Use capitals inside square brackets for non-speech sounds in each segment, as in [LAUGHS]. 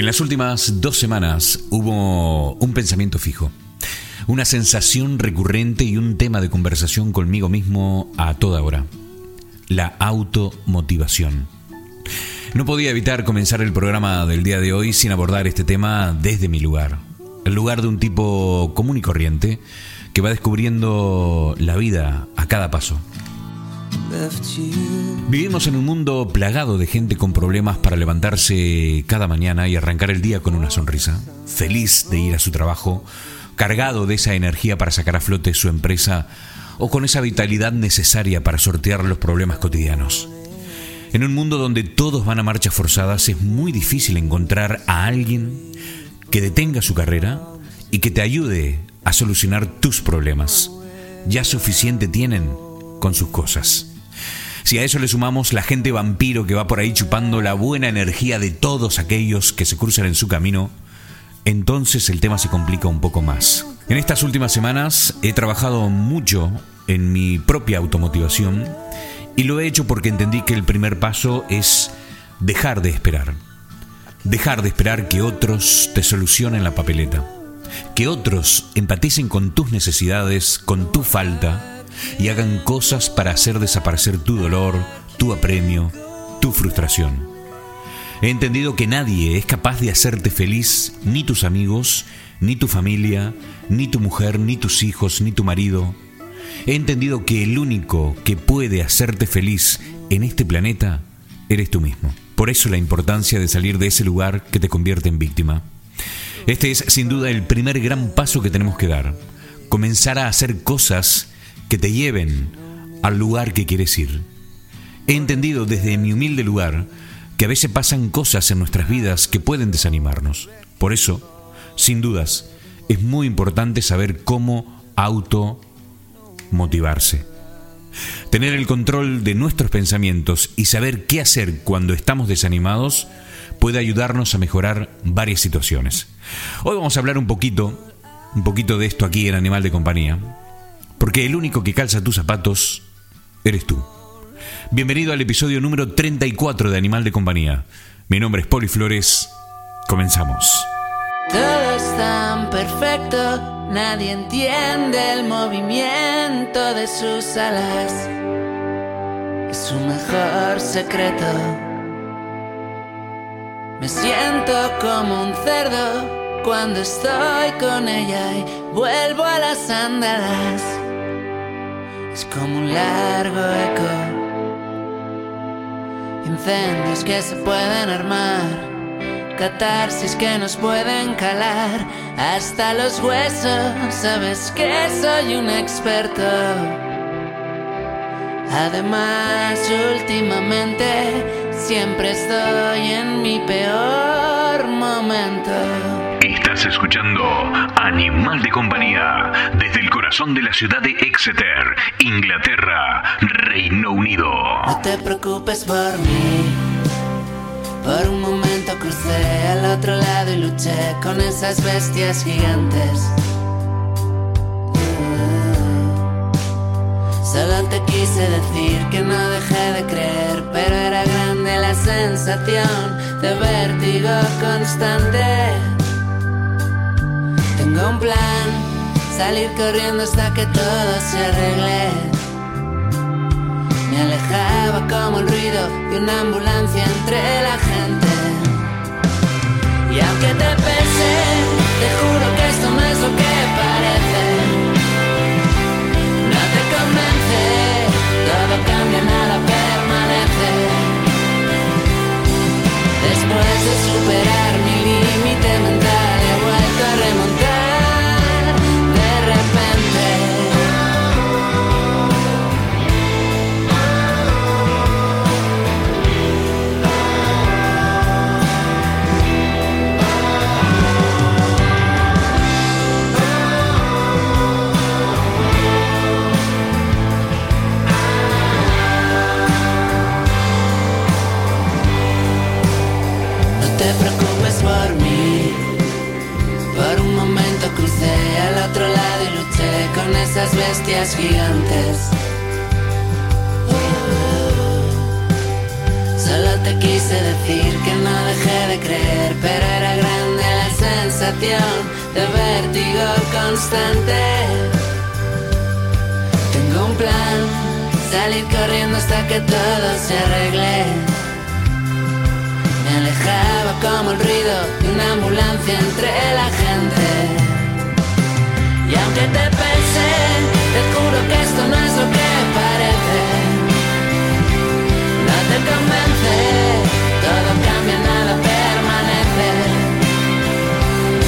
En las últimas dos semanas hubo un pensamiento fijo, una sensación recurrente y un tema de conversación conmigo mismo a toda hora. La automotivación. No podía evitar comenzar el programa del día de hoy sin abordar este tema desde mi lugar. El lugar de un tipo común y corriente que va descubriendo la vida a cada paso. Vivimos en un mundo plagado de gente con problemas para levantarse cada mañana y arrancar el día con una sonrisa, feliz de ir a su trabajo, cargado de esa energía para sacar a flote su empresa o con esa vitalidad necesaria para sortear los problemas cotidianos. En un mundo donde todos van a marchas forzadas es muy difícil encontrar a alguien que detenga su carrera y que te ayude a solucionar tus problemas. Ya suficiente tienen con sus cosas. Si a eso le sumamos la gente vampiro que va por ahí chupando la buena energía de todos aquellos que se cruzan en su camino, entonces el tema se complica un poco más. En estas últimas semanas he trabajado mucho en mi propia automotivación y lo he hecho porque entendí que el primer paso es dejar de esperar. Dejar de esperar que otros te solucionen la papeleta. Que otros empaticen con tus necesidades, con tu falta y hagan cosas para hacer desaparecer tu dolor, tu apremio, tu frustración. He entendido que nadie es capaz de hacerte feliz, ni tus amigos, ni tu familia, ni tu mujer, ni tus hijos, ni tu marido. He entendido que el único que puede hacerte feliz en este planeta eres tú mismo. Por eso la importancia de salir de ese lugar que te convierte en víctima. Este es sin duda el primer gran paso que tenemos que dar. Comenzar a hacer cosas que te lleven al lugar que quieres ir. He entendido desde mi humilde lugar que a veces pasan cosas en nuestras vidas que pueden desanimarnos. Por eso, sin dudas, es muy importante saber cómo auto motivarse. Tener el control de nuestros pensamientos y saber qué hacer cuando estamos desanimados puede ayudarnos a mejorar varias situaciones. Hoy vamos a hablar un poquito, un poquito de esto aquí en Animal de Compañía, porque el único que calza tus zapatos eres tú. Bienvenido al episodio número 34 de Animal de Compañía. Mi nombre es Poli Flores. Comenzamos. Todo es tan perfecto, nadie entiende el movimiento de sus alas. Es su mejor secreto. Me siento como un cerdo cuando estoy con ella y vuelvo a las andadas es como un largo eco. Incendios que se pueden armar, catarsis que nos pueden calar hasta los huesos. Sabes que soy un experto. Además, últimamente siempre estoy en mi peor momento. Escuchando Animal de Compañía desde el corazón de la ciudad de Exeter, Inglaterra, Reino Unido. No te preocupes por mí. Por un momento crucé al otro lado y luché con esas bestias gigantes. Solo te quise decir que no dejé de creer, pero era grande la sensación de vértigo constante. Un plan, salir corriendo hasta que todo se arregle. Me alejaba como el ruido de una ambulancia entre la gente. Y aunque te pese, te juro que esto no es lo que parece. No te convence, todo cambia, nada permanece. Después de superar bestias gigantes. Solo te quise decir que no dejé de creer, pero era sensación de vértigo constante. Tengo un plan, salir corriendo hasta que todo se arregle. Me alejaba como el ruido de una ambulancia entre la gente. Y aunque te que esto no es lo que parece. No te convence, todo cambia, nada permanece.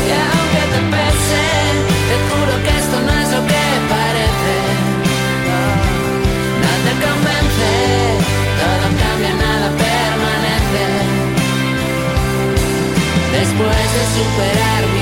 Y aunque te pese, te juro que esto no es lo que parece. No te convence, todo cambia, nada permanece. Después de superar mi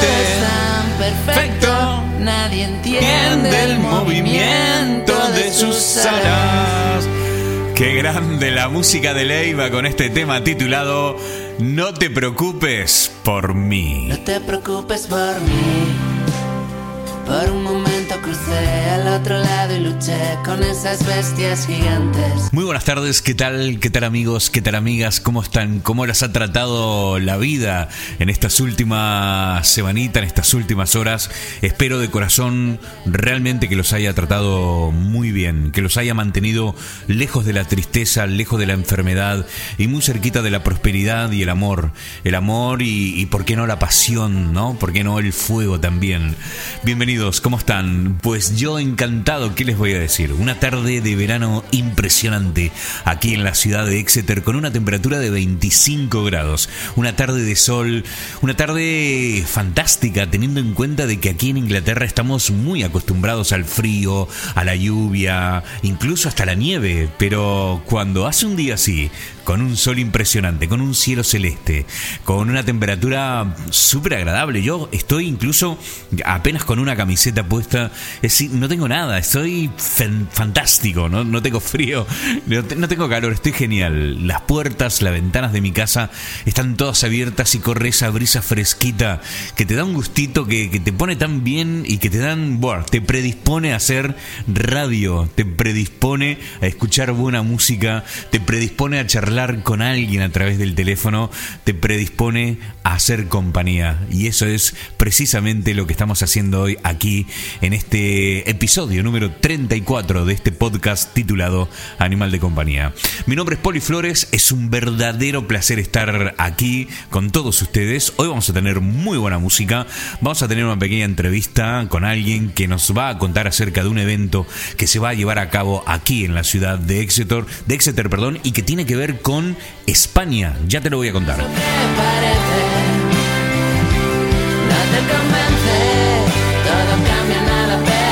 tan perfecto, nadie entiende el movimiento de sus alas. Qué grande la música de Leiva con este tema titulado No te preocupes por mí. No te preocupes por mí. Por un momento crucé al otro lado y luché con esas bestias gigantes. Muy buenas tardes, ¿qué tal? ¿Qué tal amigos? ¿Qué tal amigas? ¿Cómo están? ¿Cómo las ha tratado la vida en estas últimas semanitas, en estas últimas horas? Espero de corazón realmente que los haya tratado muy bien, que los haya mantenido lejos de la tristeza, lejos de la enfermedad y muy cerquita de la prosperidad y el amor. El amor y, y por qué no la pasión, ¿no? ¿Por qué no el fuego también? ¿Cómo están? Pues yo encantado, ¿qué les voy a decir? Una tarde de verano impresionante aquí en la ciudad de Exeter con una temperatura de 25 grados. Una tarde de sol, una tarde fantástica teniendo en cuenta de que aquí en Inglaterra estamos muy acostumbrados al frío, a la lluvia, incluso hasta la nieve, pero cuando hace un día así, con un sol impresionante, con un cielo celeste, con una temperatura súper agradable. Yo estoy incluso apenas con una camiseta puesta, es decir, no tengo nada, estoy fan- fantástico, ¿no? tengo frío, no, te- no tengo calor, estoy genial. Las puertas, las ventanas de mi casa están todas abiertas y corre esa brisa fresquita que te da un gustito, que, que te pone tan bien y que te dan, bueno, te predispone a hacer radio, te predispone a escuchar buena música, te predispone a charlar con alguien a través del teléfono, te predispone a hacer compañía. Y eso es precisamente lo que estamos haciendo hoy aquí en este episodio número 34 de este podcast titulado Animal de Compañía. Mi nombre es Poli Flores, es un verdadero placer estar aquí con todos ustedes. Hoy vamos a tener muy buena música, vamos a tener una pequeña entrevista con alguien que nos va a contar acerca de un evento que se va a llevar a cabo aquí en la ciudad de Exeter, de Exeter, perdón, y que tiene que ver con España. Ya te lo voy a contar.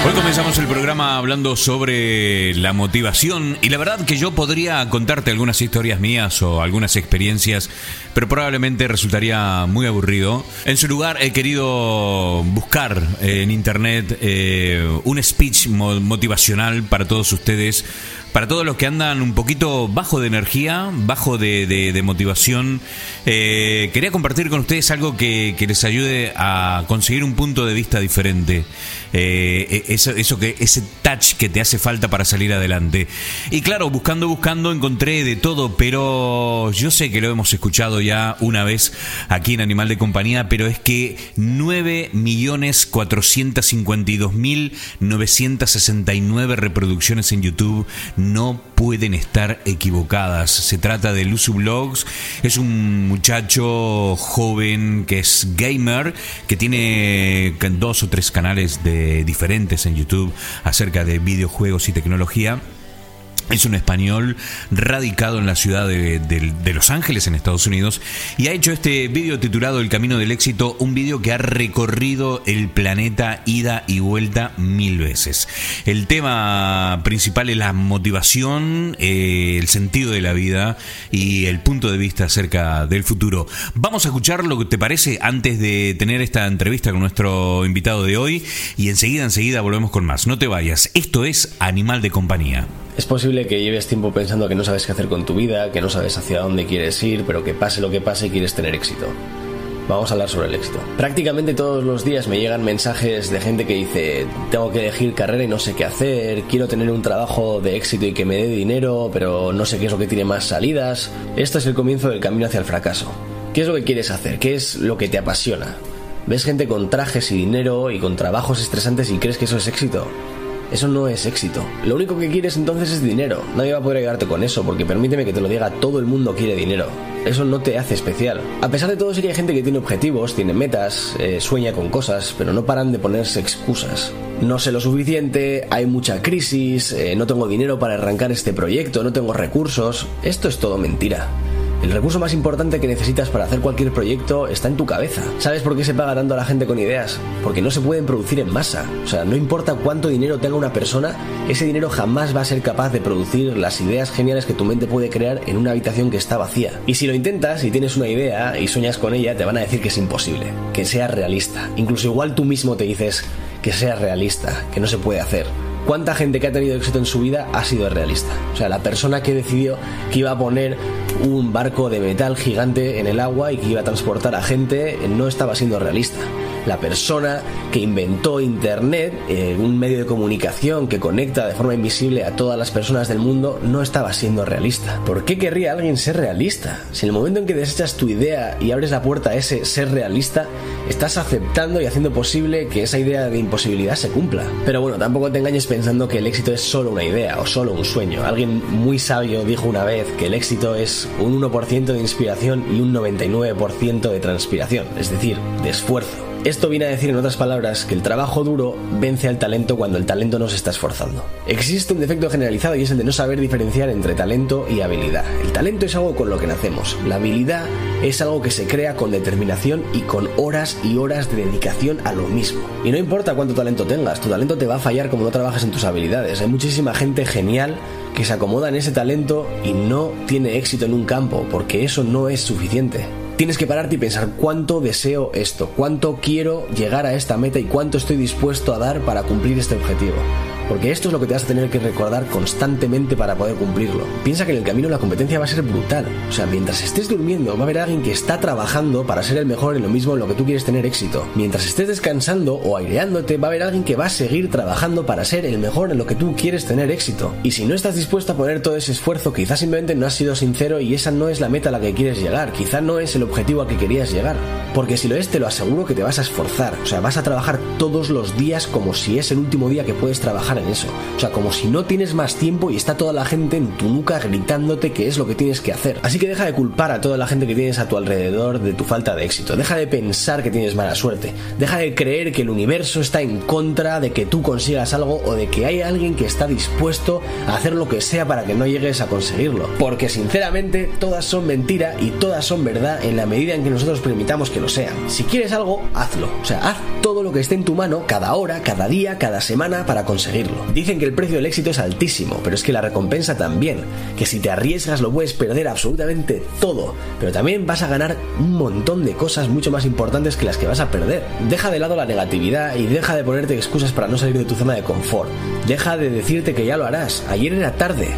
Hoy comenzamos el programa hablando sobre la motivación y la verdad que yo podría contarte algunas historias mías o algunas experiencias, pero probablemente resultaría muy aburrido. En su lugar he querido buscar eh, en internet eh, un speech mo- motivacional para todos ustedes. Para todos los que andan un poquito bajo de energía, bajo de, motivación, eh, quería compartir con ustedes algo que, les ayude a conseguir un punto de vista diferente. Eh, eso, eso que, ese touch que te hace falta para salir adelante. Y claro, buscando, buscando, encontré de todo, pero yo sé que lo hemos escuchado ya una vez aquí en Animal de Compañía, pero es que 9.452.969 reproducciones en YouTube no pueden estar equivocadas. Se trata de Luzu Blogs, es un muchacho joven que es gamer, que tiene dos o tres canales de, diferentes en YouTube acerca de videojuegos y tecnología. Es un español radicado en la ciudad de, Los Ángeles, en Estados Unidos, y ha hecho este vídeo titulado El Camino del Éxito, un vídeo que ha recorrido el planeta ida y vuelta mil veces. El tema principal es la motivación, eh, el sentido de la vida y el punto de vista acerca del futuro. Vamos a escuchar lo que te parece antes de tener esta entrevista con nuestro invitado de hoy y enseguida, enseguida volvemos con más. No te vayas, esto es Animal de Compañía. Es posible que lleves tiempo pensando que no sabes qué hacer con tu vida, que no sabes hacia dónde quieres ir, pero que pase lo que pase quieres tener éxito. Vamos a hablar sobre el éxito. Prácticamente todos los días me llegan mensajes de gente que dice, tengo que elegir carrera y no sé qué hacer, quiero tener un trabajo de éxito y que me dé dinero, pero no sé qué es lo que tiene más salidas. Esto es el comienzo del camino hacia el fracaso. ¿Qué es lo que quieres hacer? ¿Qué es lo que te apasiona? ¿Ves gente con trajes y dinero y con trabajos estresantes y crees que eso es éxito? Eso no es éxito. Lo único que quieres entonces es dinero. Nadie va a poder ayudarte con eso, porque permíteme que te lo diga, todo el mundo quiere dinero. Eso no te hace especial. A pesar de todo, hay gente que tiene objetivos, tiene metas, eh, sueña con cosas, pero no paran de ponerse excusas. No sé lo suficiente, hay mucha crisis, eh, no tengo dinero para arrancar este proyecto, no tengo recursos. Esto es todo mentira. El recurso más importante que necesitas para hacer cualquier proyecto está en tu cabeza. ¿Sabes por qué se paga tanto a la gente con ideas? Porque no se pueden producir en masa. O sea, no importa cuánto dinero tenga una persona, ese dinero jamás va a ser capaz de producir las ideas geniales que tu mente puede crear en una habitación que está vacía. Y si lo intentas y tienes una idea y sueñas con ella, te van a decir que es imposible, que sea realista. Incluso igual tú mismo te dices que sea realista, que no se puede hacer. ¿Cuánta gente que ha tenido éxito en su vida ha sido realista? O sea, la persona que decidió que iba a poner un barco de metal gigante en el agua y que iba a transportar a gente no estaba siendo realista la persona que inventó Internet, eh, un medio de comunicación que conecta de forma invisible a todas las personas del mundo, no estaba siendo realista. ¿Por qué querría alguien ser realista? Si en el momento en que desechas tu idea y abres la puerta a ese ser realista, estás aceptando y haciendo posible que esa idea de imposibilidad se cumpla. Pero bueno, tampoco te engañes pensando que el éxito es solo una idea o solo un sueño. Alguien muy sabio dijo una vez que el éxito es un 1% de inspiración y un 99% de transpiración, es decir, de esfuerzo. Esto viene a decir en otras palabras que el trabajo duro vence al talento cuando el talento no se está esforzando. Existe un defecto generalizado y es el de no saber diferenciar entre talento y habilidad. El talento es algo con lo que nacemos, la habilidad es algo que se crea con determinación y con horas y horas de dedicación a lo mismo. Y no importa cuánto talento tengas, tu talento te va a fallar como no trabajas en tus habilidades. Hay muchísima gente genial que se acomoda en ese talento y no tiene éxito en un campo porque eso no es suficiente. Tienes que pararte y pensar cuánto deseo esto, cuánto quiero llegar a esta meta y cuánto estoy dispuesto a dar para cumplir este objetivo. Porque esto es lo que te vas a tener que recordar constantemente para poder cumplirlo. Piensa que en el camino la competencia va a ser brutal. O sea, mientras estés durmiendo va a haber alguien que está trabajando para ser el mejor en lo mismo en lo que tú quieres tener éxito. Mientras estés descansando o aireándote va a haber alguien que va a seguir trabajando para ser el mejor en lo que tú quieres tener éxito. Y si no estás dispuesto a poner todo ese esfuerzo, quizás simplemente no has sido sincero y esa no es la meta a la que quieres llegar. Quizá no es el objetivo al que querías llegar. Porque si lo es, te lo aseguro que te vas a esforzar. O sea, vas a trabajar todos los días como si es el último día que puedes trabajar en eso. O sea, como si no tienes más tiempo y está toda la gente en tu nuca gritándote que es lo que tienes que hacer. Así que deja de culpar a toda la gente que tienes a tu alrededor de tu falta de éxito. Deja de pensar que tienes mala suerte. Deja de creer que el universo está en contra de que tú consigas algo o de que hay alguien que está dispuesto a hacer lo que sea para que no llegues a conseguirlo. Porque sinceramente todas son mentira y todas son verdad en la medida en que nosotros permitamos que lo sean. Si quieres algo, hazlo. O sea, haz todo lo que esté en tu mano cada hora, cada día, cada semana para conseguirlo. Dicen que el precio del éxito es altísimo, pero es que la recompensa también. Que si te arriesgas lo puedes perder absolutamente todo, pero también vas a ganar un montón de cosas mucho más importantes que las que vas a perder. Deja de lado la negatividad y deja de ponerte excusas para no salir de tu zona de confort. Deja de decirte que ya lo harás. Ayer era tarde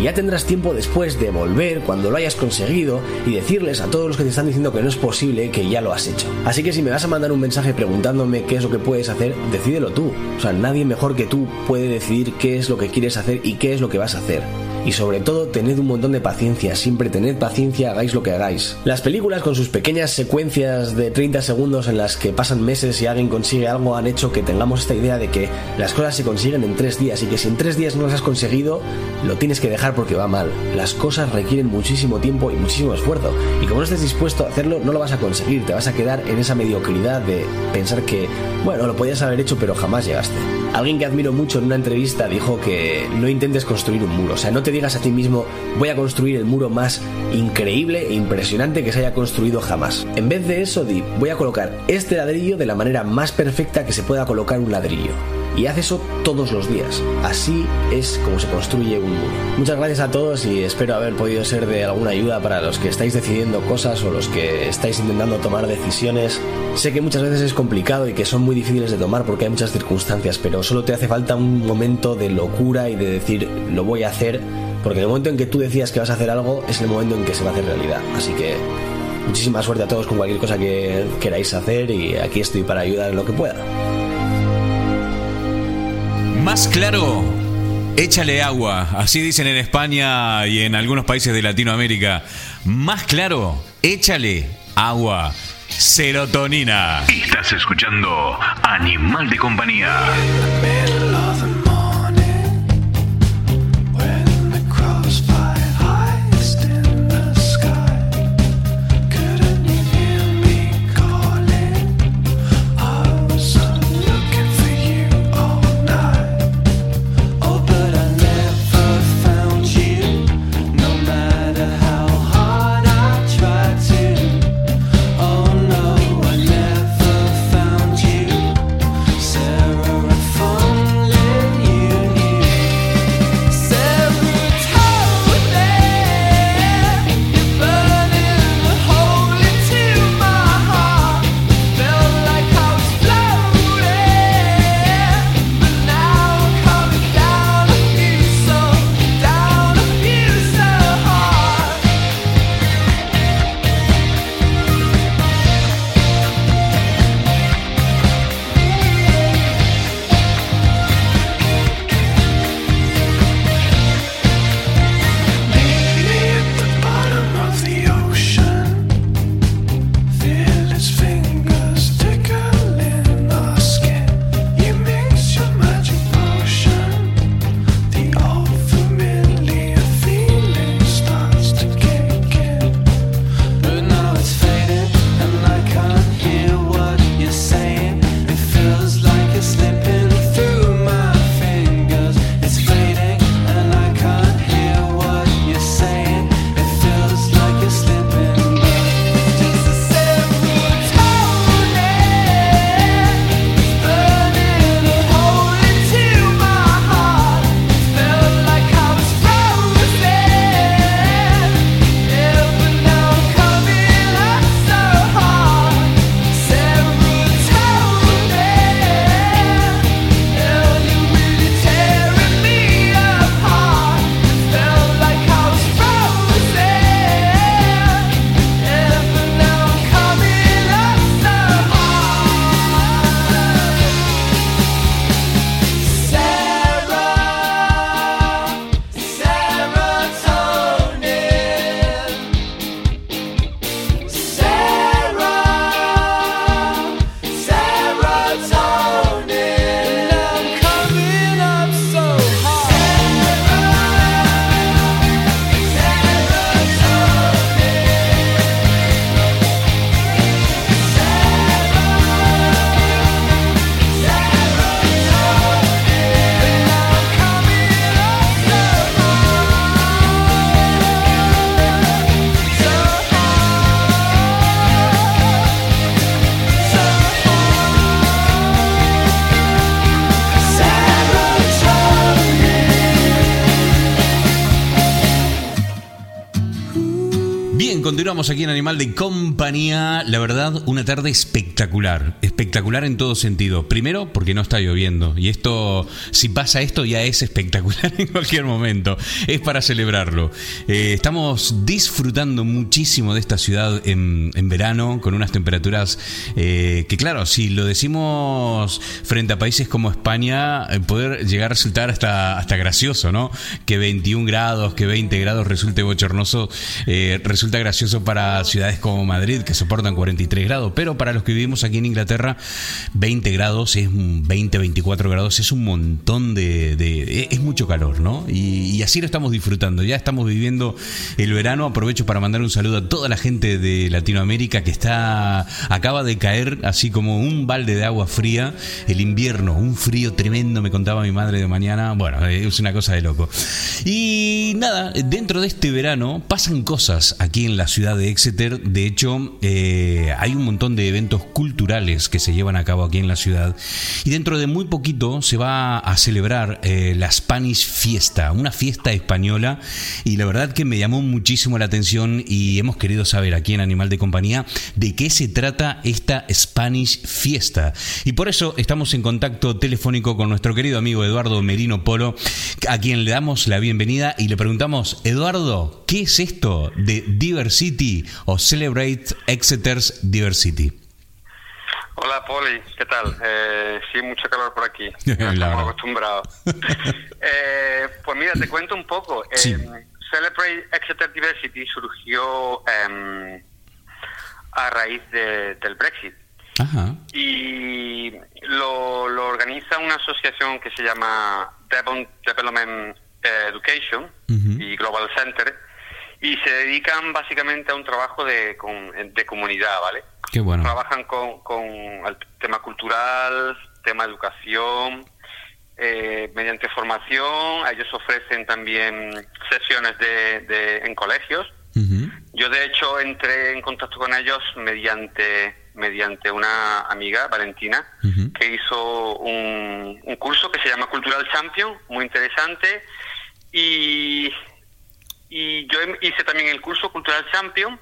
y ya tendrás tiempo después de volver cuando lo hayas conseguido y decirles a todos los que te están diciendo que no es posible que ya lo has hecho. Así que si me vas a mandar un mensaje preguntándome qué es lo que puedes hacer, decídelo tú. O sea, nadie mejor que tú puede decidir qué es lo que quieres hacer y qué es lo que vas a hacer y sobre todo tened un montón de paciencia, siempre tened paciencia, hagáis lo que hagáis. Las películas con sus pequeñas secuencias de 30 segundos en las que pasan meses y alguien consigue algo han hecho que tengamos esta idea de que las cosas se consiguen en 3 días y que si en 3 días no las has conseguido, lo tienes que dejar porque va mal. Las cosas requieren muchísimo tiempo y muchísimo esfuerzo y como no estés dispuesto a hacerlo no lo vas a conseguir, te vas a quedar en esa mediocridad de pensar que, bueno, lo podías haber hecho pero jamás llegaste. Alguien que admiro mucho en una entrevista dijo que no intentes construir un muro, o sea, no te digas a ti mismo voy a construir el muro más increíble e impresionante que se haya construido jamás. En vez de eso, di voy a colocar este ladrillo de la manera más perfecta que se pueda colocar un ladrillo. Y haz eso todos los días. Así es como se construye un mundo. Muchas gracias a todos y espero haber podido ser de alguna ayuda para los que estáis decidiendo cosas o los que estáis intentando tomar decisiones. Sé que muchas veces es complicado y que son muy difíciles de tomar porque hay muchas circunstancias, pero solo te hace falta un momento de locura y de decir lo voy a hacer, porque el momento en que tú decías que vas a hacer algo es el momento en que se va a hacer realidad. Así que muchísima suerte a todos con cualquier cosa que queráis hacer y aquí estoy para ayudar en lo que pueda. Más claro, échale agua. Así dicen en España y en algunos países de Latinoamérica. Más claro, échale agua. Serotonina. Estás escuchando Animal de Compañía. Aquí en Animal de Compañía. La verdad, una tarde espectacular. Espectacular en todo sentido. Primero, porque no está lloviendo. Y esto, si pasa esto, ya es espectacular [LAUGHS] en cualquier momento. Es para celebrarlo. Eh, estamos disfrutando muchísimo de esta ciudad en, verano, con unas temperaturas eh, que, claro, si lo decimos frente a países como España, eh, poder llegar a resultar hasta, hasta gracioso, ¿no? Que 21 grados, que 20 grados resulte bochornoso, resulta gracioso para ciudades como Madrid, que soportan 43 grados, pero para los que vivimos aquí en Inglaterra, 20 grados, es 20, 24 grados, es un montón de... es mucho calor, ¿no? Y, así lo estamos disfrutando, ya estamos viviendo el verano, aprovecho para mandar un saludo a toda la gente de Latinoamérica que está... acaba de caer así como un balde de agua fría, el invierno, un frío tremendo, me contaba mi madre de mañana, bueno, es una cosa de loco. Y nada, dentro de este verano pasan cosas aquí en la ciudad de Exeter. De hecho, eh, hay un montón de eventos culturales que se llevan a cabo aquí en la ciudad. Y dentro de muy poquito se va a celebrar eh, la Spanish Fiesta, una fiesta española. Y la verdad que me llamó muchísimo la atención y hemos querido saber aquí en Animal de Compañía de qué se trata esta Spanish Fiesta. Y por eso estamos en contacto telefónico con nuestro querido amigo Eduardo Merino Polo, a quien le damos la bienvenida y le preguntamos, Eduardo, ¿qué es esto de Diversity o Celebrate Exeter's Diversity? Hola Poli, ¿qué tal? Eh, sí, mucho calor por aquí. [LAUGHS] No estamos acostumbrados. [LAUGHS] eh, pues mira, te cuento un poco. Sí. Eh, Celebrate Exeter Diversity surgió eh, a raíz de, del Brexit. Ajá. Y lo, lo organiza una asociación que se llama Devon Development Education y Global Center y se dedican básicamente a un trabajo de, con- de comunidad, ¿vale? Qué bueno. Trabajan con, con el tema cultural, tema educación, eh, mediante formación. Ellos ofrecen también sesiones de, de- en colegios. Yo de hecho entré en contacto con ellos mediante mediante una amiga, Valentina, que hizo un, un curso que se llama Cultural Champion, muy interesante. Y, y yo em- hice también el curso Cultural Champion,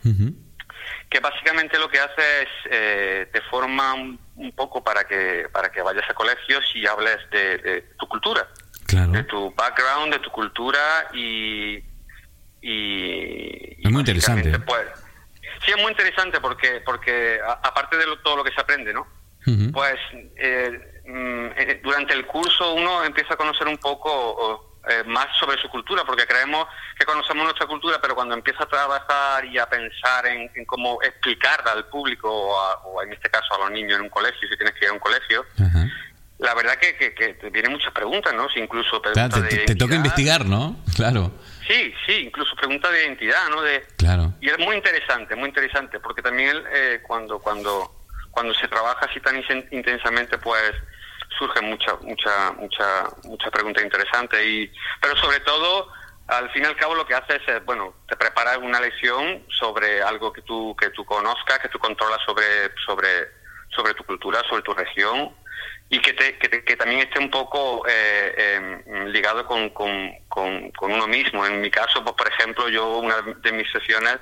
que básicamente lo que hace es eh, te forma un, un poco para que para que vayas a colegios y hables de, de tu cultura, Claro. de tu background, de tu cultura y y, Es muy interesante. básicamente, Pues, sí, es muy interesante porque porque a- aparte de lo- todo lo que se aprende, ¿no? Pues eh, mm, eh, durante el curso uno empieza a conocer un poco eh, más sobre su cultura, porque creemos que conocemos nuestra cultura, pero cuando empieza a trabajar y a pensar en, en cómo explicarla al público o, a- o en este caso a los niños en un colegio, si tienes que ir a un colegio, la verdad que, que, que te vienen muchas preguntas, ¿no? Si incluso Claro, preguntas te, de te- toca investigar, ¿no? [LAUGHS] Claro, Sí, sí, incluso preguntas de identidad, ¿no? De, claro. y es muy interesante, muy interesante, porque también eh, cuando cuando cuando se trabaja así tan intensamente, pues surgen mucha mucha mucha mucha pregunta interesante y pero sobre todo al fin y al cabo lo que hace es eh, bueno te preparas una lección sobre algo que tú que tú conozcas que tú controlas sobre sobre sobre tu cultura sobre tu región y que, te, que, te- que también esté un poco eh, eh, ligado con, con, con, con uno mismo. En mi caso, pues, por ejemplo, yo una de mis sesiones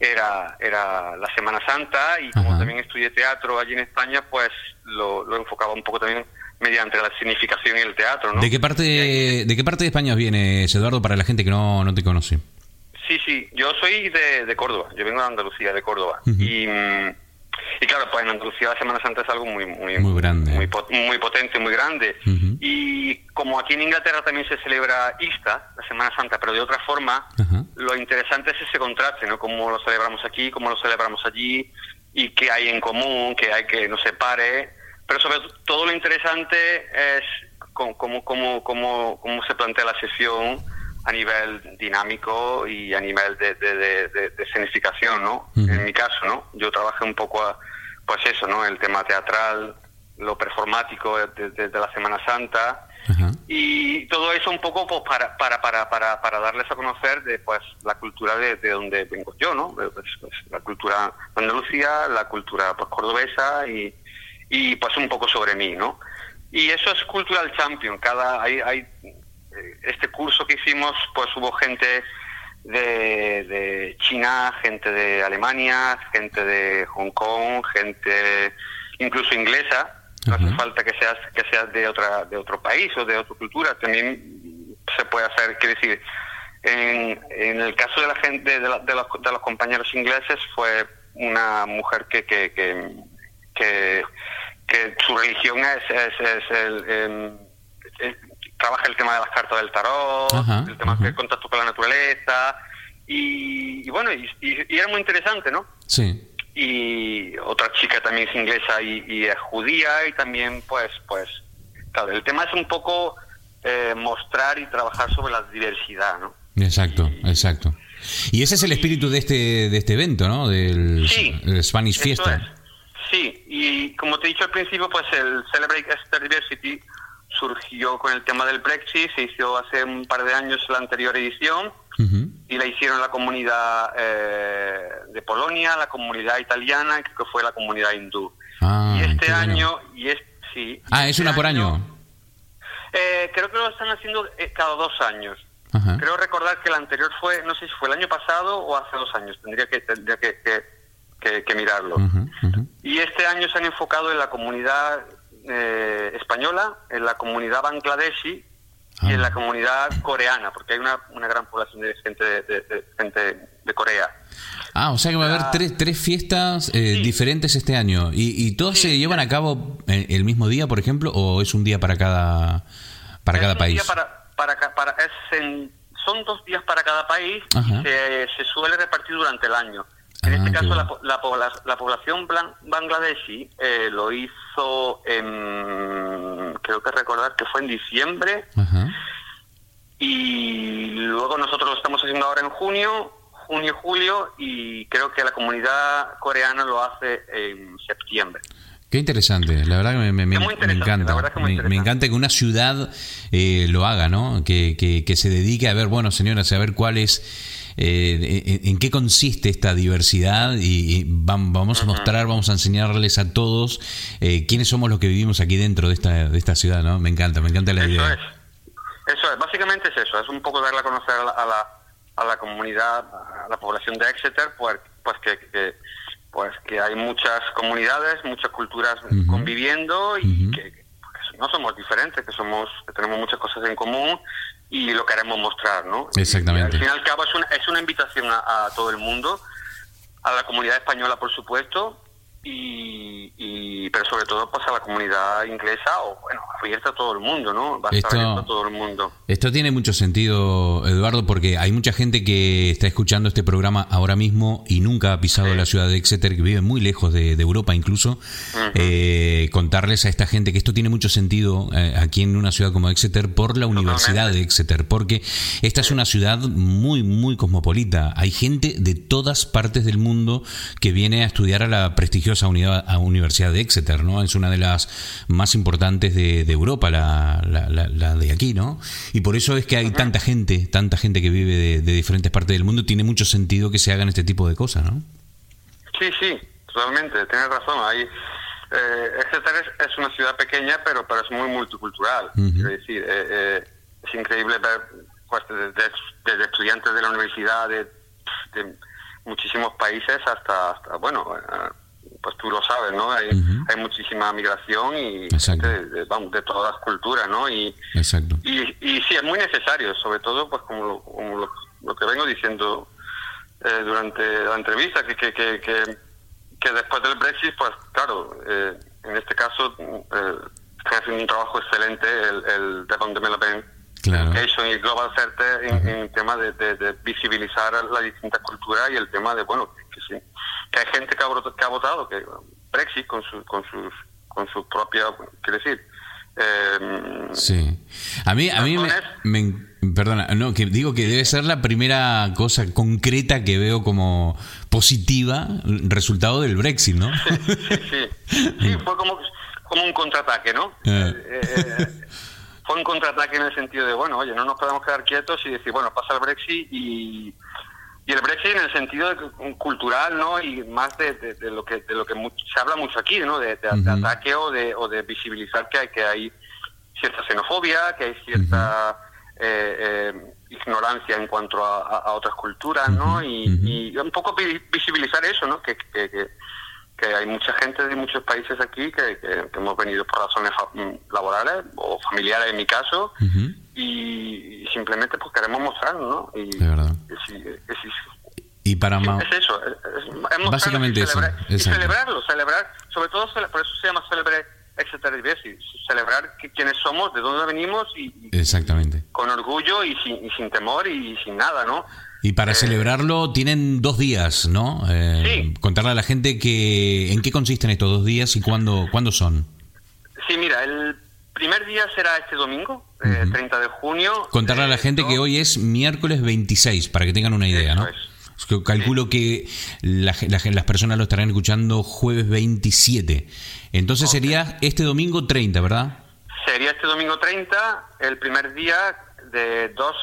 era, era la Semana Santa y como Ajá. también estudié teatro allí en España, pues lo, lo enfocaba un poco también mediante la significación y el teatro. ¿no? ¿De qué parte de qué parte de España vienes, Eduardo, para la gente que no, no te conoce? Sí, sí, yo soy de, de Córdoba, yo vengo de Andalucía, de Córdoba. Y, y claro, pues en Andalucía la Semana Santa es algo muy muy, Muy grande. muy, pot- muy potente, muy grande. Y como aquí en Inglaterra también se celebra Ista, la Semana Santa, pero de otra forma, lo interesante es ese contraste, ¿no? Cómo lo celebramos aquí, cómo lo celebramos allí, y qué hay en común, qué hay que nos separe. Pero sobre todo lo interesante es cómo, cómo, cómo, cómo, se plantea la sesión a nivel dinámico y a nivel de, de, de, de- de escenificación, ¿no? En mi caso, ¿no? Yo trabajé un poco, a- pues eso, ¿no? El tema teatral, lo performático de, de- de la Semana Santa, y todo eso un poco pues, para, para, para, para, para darles a conocer de pues la cultura de, de donde vengo yo, ¿no? Pues, pues, la cultura Andalucía, la cultura pues cordobesa y, y pues un poco sobre mí, ¿no? Y eso es Cultural Champion. Cada hay, hay eh, este curso que hicimos, pues hubo gente de, de China, gente de Alemania, gente de Hong Kong, gente incluso inglesa. No hace falta que seas que seas de otra de otro país o de otra cultura. También se puede hacer, quiero decir, en, en el caso de la gente de, la- de los, de los compañeros ingleses fue una mujer que que, que, que, que su religión es, es, es el, em, el- trabaja el tema de las cartas del tarot, Ajá, el tema del contacto con la naturaleza y, y bueno y, y- y era muy interesante, ¿no? Sí. y otra chica también es inglesa y, es judía y también pues pues claro el tema es un poco eh, mostrar y trabajar sobre la diversidad no Exacto, exacto. Y ese es el espíritu de este de este evento, ¿no? Del, Sí, del Spanish Fiesta. Sí y como te he dicho al principio pues el Celebrate Exeter Diversity surgió con el tema del Brexit se hizo hace un par de años la anterior edición y la hicieron la comunidad eh, de Polonia, la comunidad italiana y creo que fue la comunidad hindú. Ah, y este bueno. año, y es, sí, Ah, es este una por año. eh, creo que lo están haciendo eh, cada dos años. Ajá. Creo recordar que el anterior fue, no sé si fue el año pasado o hace dos años, tendría que, tendría que, que, que- que mirarlo. Y este año se han enfocado en la comunidad eh, española, en la comunidad bangladeshi Ah. y en la comunidad coreana, porque hay una, una gran población de gente de, de- de- gente de Corea. Ah, o sea que va a haber tres, tres fiestas eh, Sí. diferentes este año. ¿Y, y todas se llevan a cabo el mismo día, por ejemplo, o es un día para cada, para Es cada país? para, para, para- es en- son dos días para cada país y se, se suele repartir durante el año. En Ah, este caso, la, bueno. la, la población blan- bangladeshi eh, lo hizo en, creo que recordar que fue en diciembre Ajá. y luego nosotros lo estamos haciendo ahora en junio, junio, julio y creo que la comunidad coreana lo hace en septiembre. Qué interesante, la verdad que me, me- me- encanta. que me, encanta que una ciudad eh, lo haga, ¿no? Que, que, que se dedique a ver, bueno, señoras, a ver cuál es, eh, en, en qué consiste esta diversidad y, y vam- vamos a mostrar, vamos a enseñarles a todos eh, quiénes somos los que vivimos aquí dentro de esta, de esta ciudad, ¿no? Me encanta, me encanta la Eso idea. es. Eso es. Básicamente es eso. Es un poco darle a conocer a la, a la, a la comunidad, a la población de Exeter, pues, pues que, que- pues que hay muchas comunidades, muchas culturas conviviendo y que, que no somos diferentes, que somos que tenemos muchas cosas en común y lo queremos mostrar, ¿no? Exactamente. Y al fin y al cabo es una, es una invitación a, a todo el mundo, a la comunidad española, por supuesto, y, y- pero sobre todo pues a la comunidad inglesa o bueno abierta a todo el mundo no va a estar Esto- abierto a todo el mundo Esto tiene mucho sentido, Eduardo, porque hay mucha gente que está escuchando este programa ahora mismo y nunca ha pisado Sí. la ciudad de Exeter, que vive muy lejos de, de Europa incluso. Eh, contarles a esta gente que esto tiene mucho sentido eh, aquí en una ciudad como Exeter por la Universidad de Exeter, porque esta es una ciudad muy, muy cosmopolita. Hay gente de todas partes del mundo que viene a estudiar a la prestigiosa unidad- a Universidad de Exeter, ¿no? Es una de las más importantes de, de Europa, la, la- la- la de aquí, ¿no? Y por eso es que hay tanta gente, tanta gente que vive de, de diferentes partes del mundo, tiene mucho sentido que se hagan este tipo de cosas, ¿no? sí sí totalmente tienes razón hay eh, Exeter es, es una ciudad pequeña pero pero es muy multicultural Ujú. quiero decir eh, eh, es increíble ver pues desde, desde estudiantes de la universidad de, de muchísimos países hasta hasta bueno eh, pues tú lo sabes no hay, hay muchísima migración y de, de- vamos, de todas las culturas no y Exacto. Y, y sí, es muy necesario, sobre todo pues como lo, como lo, lo que vengo diciendo eh, durante la entrevista, que, que, que, que, después del Brexit, pues claro, eh, en este caso eh, están haciendo un trabajo excelente el, el Development Claro. Education y Global Center en, tema de, de- de visibilizar las distintas culturas y el tema de, bueno, que, sí, que hay gente que ha, votado- que ha votado, que Brexit con, su, con sus con su propia, quiero decir, eh, Sí. A mí, a mí me, Perdona, no, que digo que debe ser la primera cosa concreta que veo como positiva resultado del Brexit, ¿no? sí, sí. Sí, [LAUGHS] fue como, como un contraataque, ¿no? Eh. Eh, eh, fue un contraataque en el sentido de, bueno, oye, no nos podemos quedar quietos y decir, bueno, pasa el Brexit y, y el Brexit en el sentido de- cultural, ¿no? Y más de, de- de lo que de lo que se habla mucho aquí, ¿no? De, ataque o de, o de visibilizar que hay, que hay cierta xenofobia, que hay cierta eh, eh, ignorancia en cuanto a, otras culturas, ¿no? Y, un poco vi- visibilizar eso, ¿no? Que, que, que, que hay mucha gente de muchos países aquí que, que- que hemos venido por razones mm, laborales o familiares en mi caso y, y simplemente pues queremos mostrarnos, ¿no? Y, De verdad. Y para Sí, ma- es eso, es, es- es Básicamente y eso, celebrar- y celebrarlo, celebrar, sobre todo cele- por eso se llama Exeter Diversity, celebrar que- quiénes somos, de dónde venimos y, y Exactamente. con orgullo y sin, y sin temor y sin nada, ¿no? Y para Eh, celebrarlo tienen dos días, ¿no? Eh, Sí. Contarle a la gente que en qué consisten estos dos días y cuándo, cuándo son. Sí, mira, el primer día será este domingo, eh, Ujú. 30 de junio. Contarle a la eh, gente ¿no? que hoy es miércoles 26, para que tengan una idea, Eso ¿no? es. Que calculo que la la las personas lo estarán escuchando jueves 27. Entonces sería este domingo 30, ¿verdad? Sería este domingo 30, el primer día de dos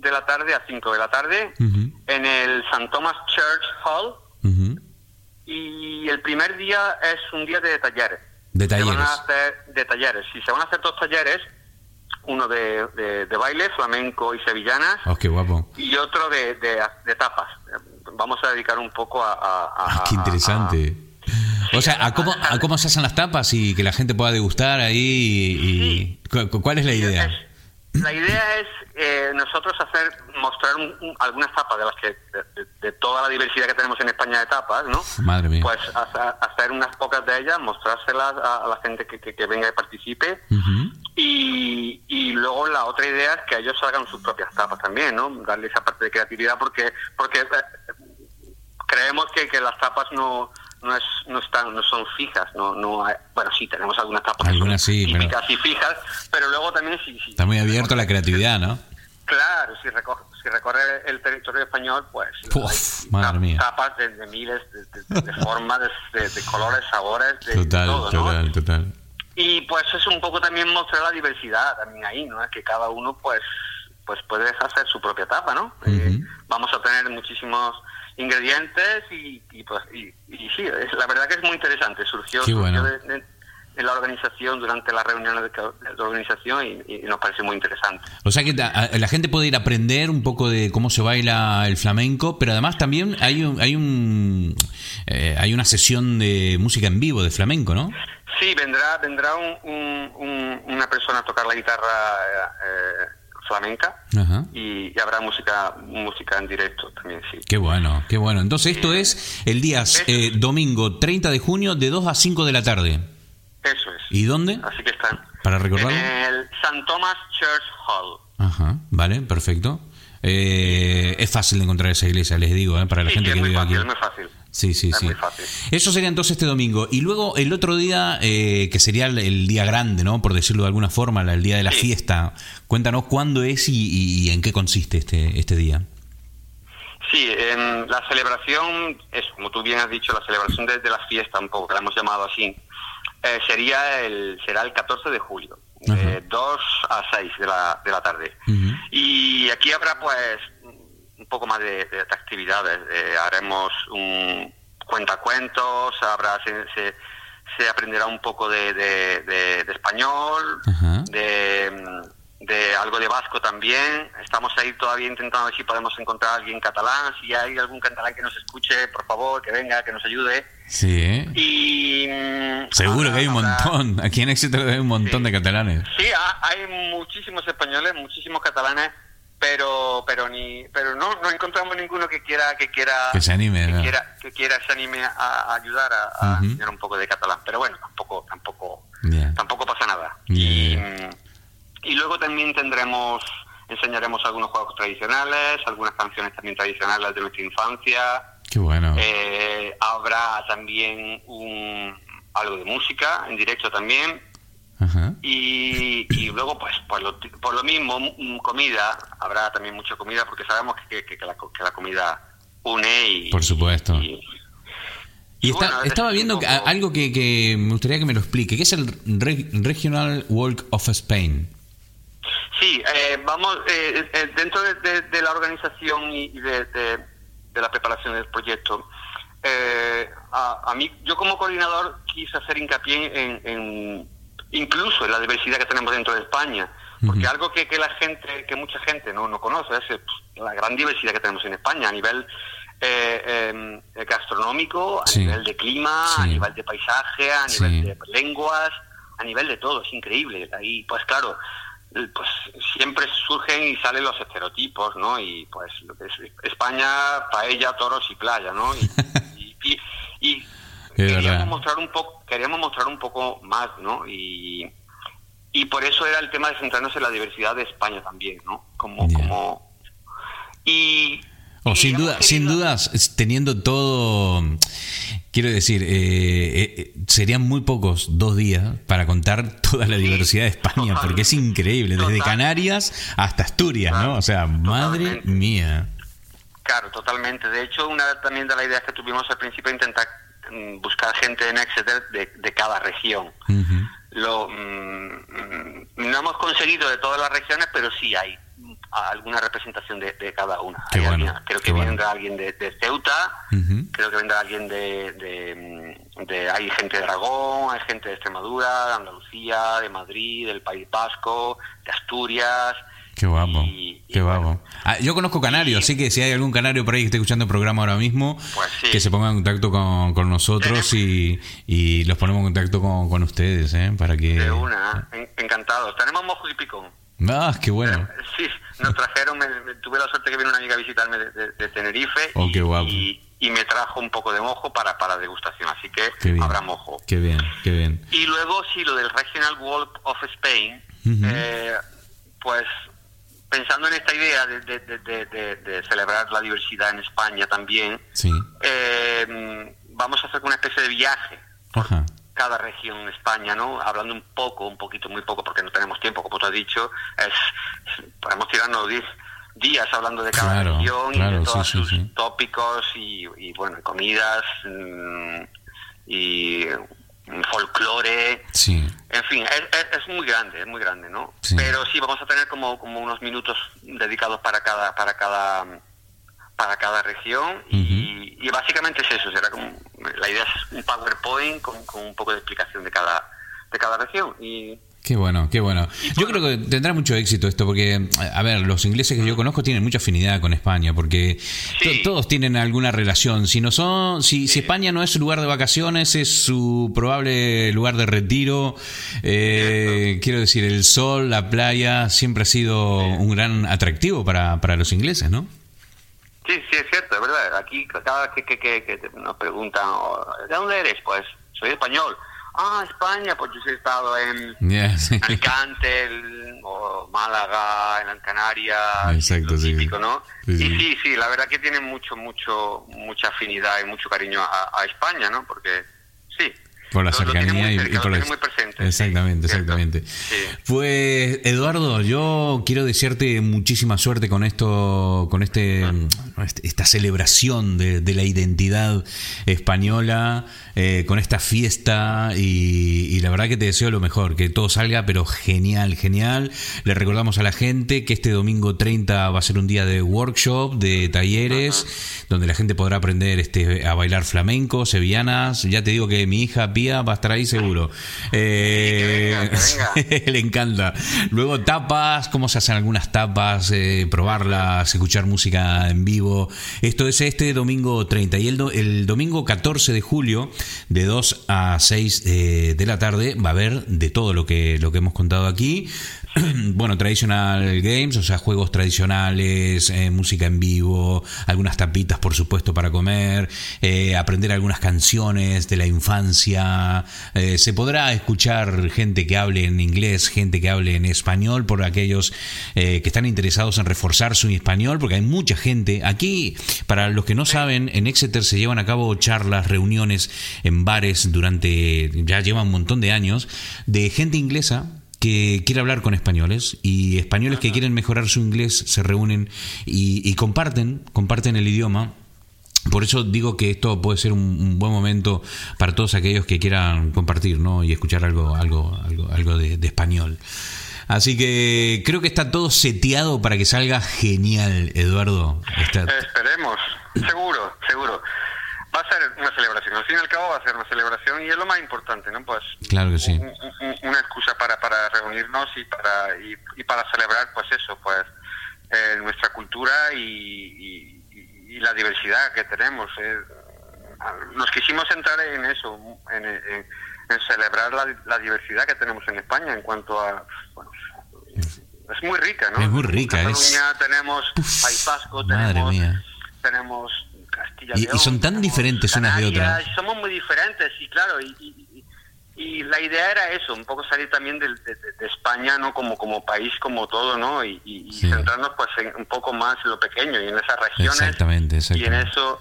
de la tarde a 5 de la tarde en el St. Thomas Church Hall y el primer día es un día de talleres. De Se van talleres. a hacer de talleres. Se van a hacer dos talleres, uno de, de- de baile, flamenco y sevillanas, Oh, qué guapo. y otro de, de, tapas. Vamos a dedicar un poco a... a- a- Ah, qué a- interesante. O sea, ¿a cómo, ¿a cómo se hacen las tapas y que la gente pueda degustar ahí? Y, y- cu- cu- ¿Cuál es la idea? La idea es eh, nosotros hacer mostrar un- un- algunas tapas de las que de, toda la diversidad que tenemos en España de tapas, ¿no? Madre mía. Pues hacer, hacer unas pocas de ellas, mostrárselas a, a la gente que, que- que venga y participe. Y, y luego la otra idea es que ellos hagan sus propias tapas también, ¿no? Darle esa parte de creatividad porque porque eh, creemos que, que las tapas no no es no están no son fijas no no hay- bueno sí tenemos algunas tapas Algunas pero- típicas y fijas pero luego también sí, sí Está muy abierto la creatividad, ¿no? claro si recorre si recorre el territorio español pues Uf, hay madre mía. tapas [LAUGHS] de, de miles de, de- de formas de, colores sabores de Total, todo, ¿no? total, total. Y pues es un poco también mostrar la diversidad también ahí, ¿no? Que cada uno pues pues puede hacer su propia tapa, ¿no? Eh, vamos a tener muchísimos ingredientes y, y pues y, y sí, es, la verdad que es muy interesante. Surgió, Qué bueno. surgió de, de- de la organización durante las reuniones de, la organización y, y nos parece muy interesante. O sea que la gente puede ir a aprender un poco de cómo se baila el flamenco, pero además también hay un, hay un eh, hay una sesión de música en vivo de flamenco, ¿no? Sí, vendrá vendrá un, un- un- una persona a tocar la guitarra eh, flamenca Ajá. y, y habrá música música en directo también, sí. Qué bueno, qué bueno. Entonces esto es el día eh, domingo 30 de junio de 2 a 5 de la tarde. Eso es. ¿Y dónde? Así que están. ¿Para recordarlo? En el St. Thomas Church Hall. Ajá, vale, perfecto. Eh, es fácil de encontrar esa iglesia, les digo, eh, para la Sí, gente que es muy vive fácil, aquí. es muy fácil. Sí, sí, Es sí. muy fácil. Eso sería entonces este domingo. Y luego el otro día, eh, que sería el, el día grande, ¿no? Por decirlo de alguna forma, el día de la Sí. fiesta. Cuéntanos cuándo es y, en qué consiste este, este día. Sí, en la celebración, es como tú bien has dicho, la celebración de, de la fiesta, un poco, que la hemos llamado así, eh, sería el, será el 14 de julio, de Ajá. 2 a 6 de la, de la tarde. Y aquí habrá pues poco más de, de actividades. Eh, haremos un cuentacuentos, habrá se, se, se aprenderá un poco de, de- de- de español, Ajá. de, de algo de vasco también. Estamos ahí todavía intentando ver si podemos encontrar a alguien catalán. Si hay algún catalán que nos escuche, por favor, que venga, que nos ayude. Sí, ¿eh? Y Seguro habrá- que hay un montón. Aquí en Exeter hay un montón de catalanes. Sí, ha- hay muchísimos españoles, muchísimos catalanes, pero pero ni pero no no encontramos ninguno que quiera que quiera Que se anime, que ¿no? quiera que quiera se anime a, a ayudar a, enseñar un poco de catalán. Pero bueno, tampoco tampoco tampoco pasa nada. Y luego también tendremos enseñaremos algunos juegos tradicionales, algunas canciones también tradicionales de nuestra infancia. Qué bueno. Eh, habrá también un, algo de música en directo también. Ajá. Y, y luego, pues, por lo, por lo mismo, mm, comida, habrá también mucha comida porque sabemos que, que- que la, co- que la comida une y... Por supuesto. y- Y y está- bueno, es estaba viendo que- poco- algo que, que me gustaría que me lo explique. ¿Qué es el Re- Regional Walk of Spain? Sí, eh, vamos, eh, eh, dentro de, de- de la organización y y de, de- de la preparación del proyecto, eh, a, a mí, yo como coordinador quise hacer hincapié en, en- incluso en la diversidad que tenemos dentro de España, porque algo que, que la gente, que mucha gente no, no conoce es eh, pues, la gran diversidad que tenemos en España a nivel eh, eh, gastronómico, a Sí. nivel de clima, a nivel de paisaje, a Sí. nivel de lenguas, a nivel de todo, es increíble. Ahí, pues claro, pues siempre surgen y salen los estereotipos, ¿no? Y pues España, paella, toros y playa, ¿no? Y, [LAUGHS] y, y- y queríamos mostrar un poco, queríamos mostrar un poco más, ¿no? Y, y por eso era el tema de centrarnos en la diversidad de España también, ¿no? Como, como y Oh, sin duda, sin dudas, teniendo todo, quiero decir, eh, eh, serían muy pocos dos días para contar toda la Sí, diversidad de España, total. porque es increíble, desde. Canarias hasta Asturias, ¿no? O sea, madre mía. Claro, totalmente. De hecho, una también de las ideas que tuvimos al principio intentar buscar gente en Exeter de, de cada región. Lo, mm, mm, no hemos conseguido de todas las regiones, pero sí hay alguna representación de, de cada una. Hay bueno, alguien- creo que bueno. vendrá alguien de, de Ceuta, creo que vendrá alguien de, de, mm, de- Hay gente de Aragón, hay gente de Extremadura, de Andalucía, de Madrid, del País Vasco, de Asturias. Qué guapo, y- y qué bueno, guapo. Ah, yo conozco canarios, así que si hay algún canario por ahí que esté escuchando el programa ahora mismo, Pues sí. que se ponga en contacto con, con nosotros y, y los ponemos en contacto con, con ustedes, ¿eh? Para que... De una, en- encantados. Tenemos mojo y picón. Ah, qué bueno. Sí, nos trajeron, me- me- tuve la suerte que vino una amiga a visitarme de, de- de Tenerife Oh, y, qué guapo. y- y me trajo un poco de mojo para, para degustación, así que bien. habrá mojo. Qué bien, qué bien. Y luego, sí, lo del Regional World of Spain, eh, pues pensando en esta idea de, de- de- de- de- de celebrar la diversidad en España también, Sí. eh, vamos a hacer una especie de viaje por Ajá. cada región en España, ¿no? Hablando un poco, un poquito, muy poco, porque no tenemos tiempo, como tú has dicho, es, podemos tirarnos 10 días hablando de cada Claro, región y de todos sí, sus sí. tópicos y, y, bueno, comidas mm, y folclore. Sí. En fin, es, es- es muy grande, es muy grande, ¿no? Sí. Pero sí, vamos a tener como, como unos minutos dedicados para cada, para cada, para cada región y, y básicamente es eso, será como, la idea es un PowerPoint con, con un poco de explicación de cada, de cada región y Qué bueno, qué bueno. Yo creo que tendrá mucho éxito esto, porque, a ver, los ingleses que yo conozco tienen mucha afinidad con España, porque Sí. to- todos tienen alguna relación. Si no son, si, si España no es su lugar de vacaciones, es su probable lugar de retiro. Eh, quiero decir, el sol, la playa, siempre ha sido un gran atractivo para, para los ingleses, ¿no? Sí, sí, es cierto, es verdad. Aquí cada vez que, que, que- que nos preguntan, oh, ¿de dónde eres? Pues soy español. Ah, España, pues yo he estado en. Alicante, el- o Málaga, en Canarias, Exacto, lo sí. típico, ¿no? Sí, sí. Y sí, sí, la verdad que tienen mucho, mucho, mucha afinidad y mucho cariño a, a España, ¿no? Porque. Por la lo- lo cercanía y, cerca, y lo por la- tienen muy presente. Exactamente, exactamente. Sí. Pues Eduardo, yo quiero desearte muchísima suerte con esto, con este, este- esta celebración de, de la identidad española, eh, con esta fiesta y, y la verdad que te deseo lo mejor, que todo salga, pero genial, genial. Le recordamos a la gente que este domingo 30 va a ser un día de workshop, de talleres, donde la gente podrá aprender este a bailar flamenco, sevillanas. Ya te digo que mi hija Pía va a estar ahí seguro. Eh, que venga, que [LAUGHS] le encanta. Luego tapas, cómo se hacen algunas tapas, eh, probarlas, escuchar música en vivo. Esto es este domingo 30. Y el, do- el domingo 14 de julio, de 2 a 6 eh, de la tarde, va a haber de todo lo que, lo que hemos contado aquí. [CLEARS THROAT] Bueno, traditional games, o sea, juegos tradicionales, eh, música en vivo, algunas tapitas, por supuesto, para comer, eh, aprender algunas canciones de la infancia. Eh, se podrá escuchar gente que hable en inglés, gente que hable en español, por aquellos que están interesados en reforzar su español, porque hay mucha gente. Aquí, para los que no saben, en Exeter se llevan a cabo charlas, reuniones en bares durante, ya llevan un montón de años, de gente inglesa que quiere hablar con españoles y españoles que quieren mejorar su inglés se reúnen y, y comparten, comparten el idioma. Por eso digo que esto puede ser un, un buen momento para todos aquellos que quieran compartir, ¿no? Y escuchar algo, algo, algo, algo de, de español. Así que creo que está todo seteado para que salga genial, Eduardo. Está- Esperemos, seguro, seguro. Va a ser una celebración, al fin y al cabo va a ser una celebración y es lo más importante, ¿no? Pues Claro que sí. un- un- una excusa para, para reunirnos y para y, y para celebrar, pues eso, pues eh, nuestra cultura y, y- y la diversidad que tenemos. eh. Nos quisimos centrar en eso, en, en- en celebrar la, la diversidad que tenemos en España en cuanto a... bueno, es muy rica, ¿no? Es muy rica, En es- Cataluña tenemos País Vasco, tenemos, tenemos Castilla Y- son tan diferentes unas de otras. Somos muy diferentes, y claro, y, y- y- la idea era eso, un poco salir también de, de- de España, ¿no? Como, como país, como todo, ¿no? Y, Sí. centrarnos pues en, un poco más en lo pequeño y en esas regiones. Exactamente, Y en exactamente. eso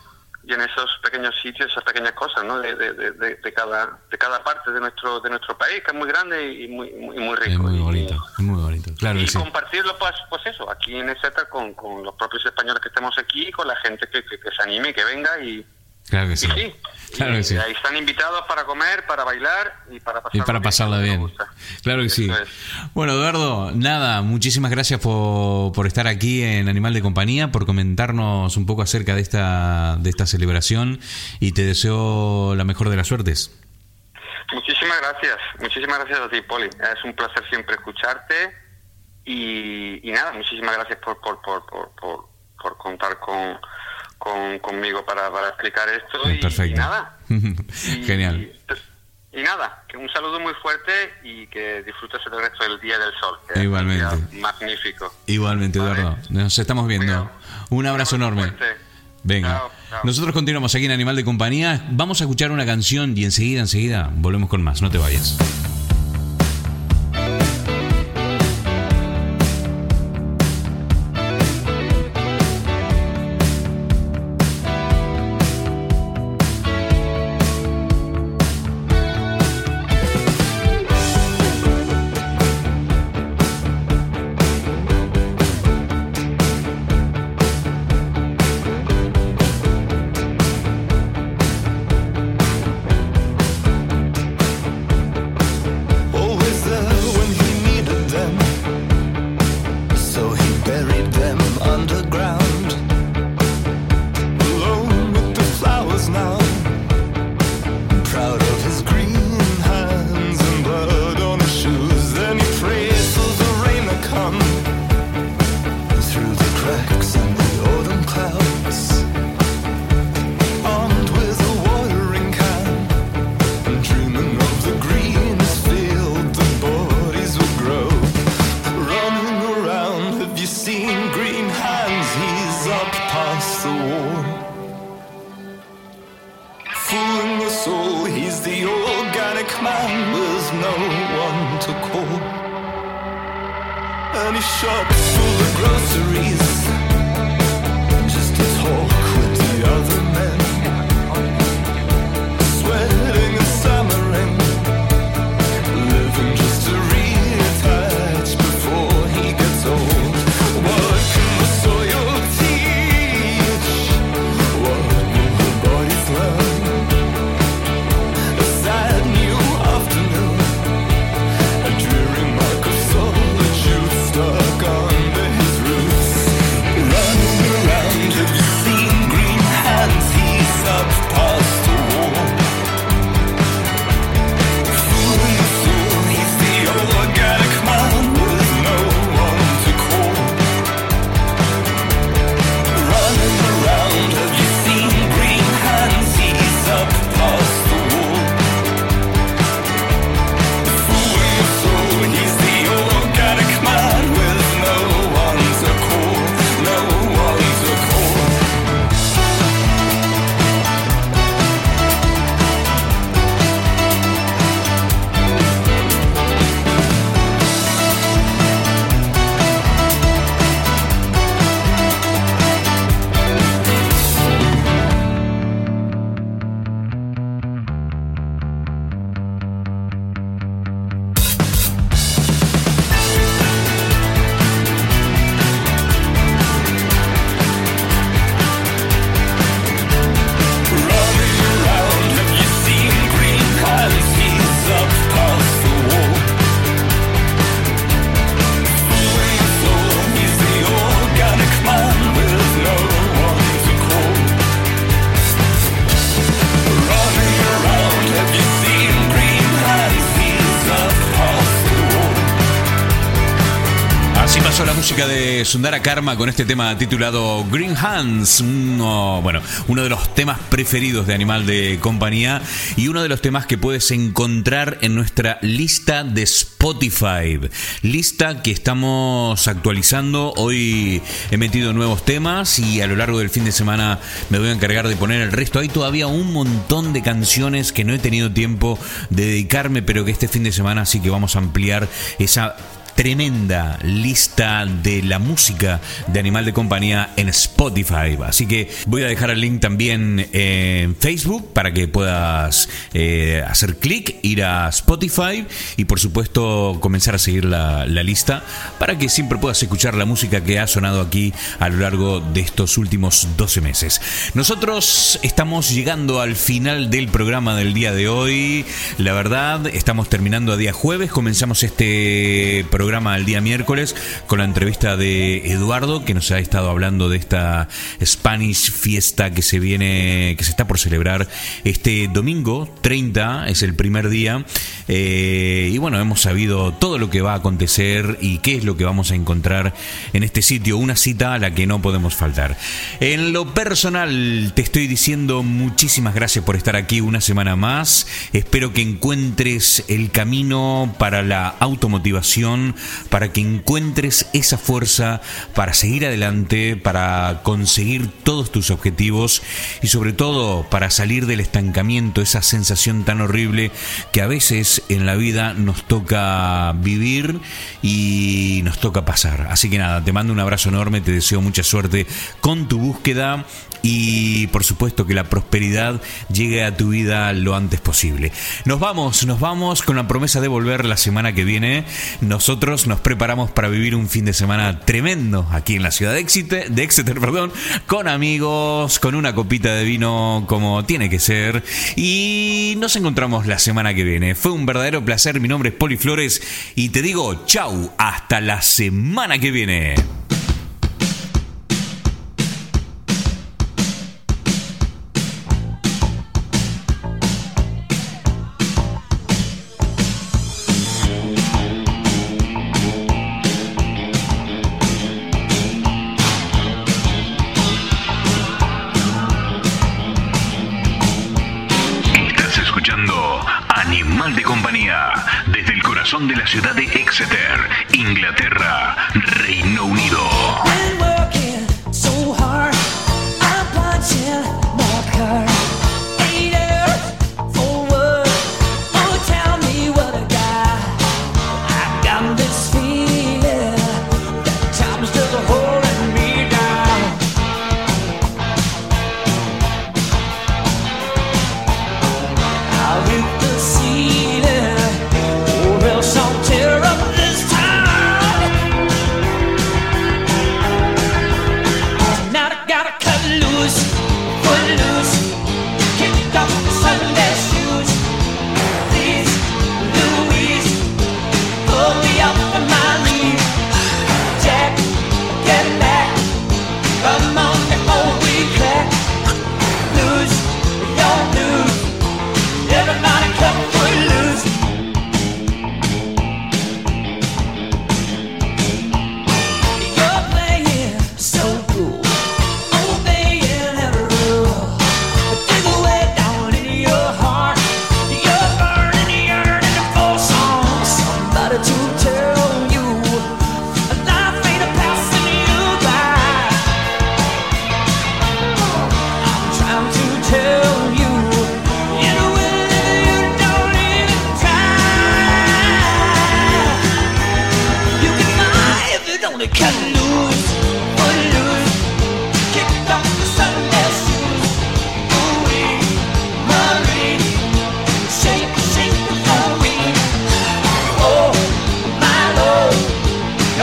y en esos pequeños sitios, esas pequeñas cosas, ¿no? De, de, de, cada de cada parte de nuestro de nuestro país, que es muy grande y muy muy, muy rico. Es muy Y- bonito, es muy bonito. Claro y que sí. compartirlo pues pues eso aquí en Exeter con, con los propios españoles que estemos aquí con la gente que, que, que se anime que venga y, Claro que y sí. Claro que sí. Ahí están invitados para comer, para bailar y para pasarla Y para pasarla bien. Claro que sí. Es. Bueno, Eduardo, nada, muchísimas gracias por, por estar aquí en Animal de Compañía, por comentarnos un poco acerca de esta, de esta celebración y te deseo la mejor de las suertes. Muchísimas gracias, muchísimas gracias a ti, Poli. Es un placer siempre escucharte y, y nada, muchísimas gracias por, por, por, por contar con, con- conmigo para, para explicar esto. Y, Perfecto. [LAUGHS] y nada. Y- Genial. Y, nada, que un saludo muy fuerte y que disfrutes el resto del Día del Sol. que es un Igualmente. día magnífico. Igualmente, Vale. Eduardo. Nos estamos viendo. Un abrazo enorme. fuerte. Venga. Chao, chao. Nosotros continuamos aquí en Animal de Compañía. Vamos a escuchar una canción y enseguida, enseguida volvemos con más. No te vayas. La música de Sundara Karma con este tema titulado Green Hands, uno, bueno, uno de los temas preferidos de Animal de Compañía y uno de los temas que puedes encontrar en nuestra lista de Spotify. Lista que estamos actualizando. Hoy he metido nuevos temas y a lo largo del fin de semana me voy a encargar de poner el resto. Hay todavía un montón de canciones que no he tenido tiempo de dedicarme, pero que este fin de semana sí que vamos a ampliar esa tremenda lista de la música de Animal de Compañía en Spotify. Así que voy a dejar el link también en Facebook para que puedas eh, hacer clic, ir a Spotify y por supuesto comenzar a seguir la, la lista para que siempre puedas escuchar la música que ha sonado aquí a lo largo de estos últimos 12 meses. Nosotros estamos llegando al final del programa del día de hoy. La verdad, estamos terminando a día jueves, comenzamos este programa el día miércoles con la entrevista de Eduardo que nos ha estado hablando de esta Spanish fiesta que se viene, que se está por celebrar este domingo 30, es el primer día. Eh, y bueno, hemos sabido todo lo que va a acontecer y qué es lo que vamos a encontrar en este sitio, una cita a la que no podemos faltar. En lo personal, te estoy diciendo muchísimas gracias por estar aquí una semana más. Espero que encuentres el camino para la automotivación, para que encuentres esa fuerza para seguir adelante, para conseguir todos tus objetivos y sobre todo para salir del estancamiento, esa sensación tan horrible que a veces en la vida nos toca vivir y nos toca pasar. Así que nada, te mando un abrazo enorme, te deseo mucha suerte con tu búsqueda y por supuesto que la prosperidad llegue a tu vida lo antes posible. Nos vamos, nos vamos con la promesa de volver la semana que viene. Nosotros nos preparamos para vivir un fin de semana tremendo aquí en la ciudad de Exeter, de Exeter perdón, con amigos, con una copita de vino como tiene que ser y nos encontramos la semana que viene. Fue un verdadero placer, mi nombre es Poli Flores y te digo chau, hasta la semana que viene. Ciudad de Exeter, Inglaterra, Reino Unido.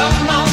of my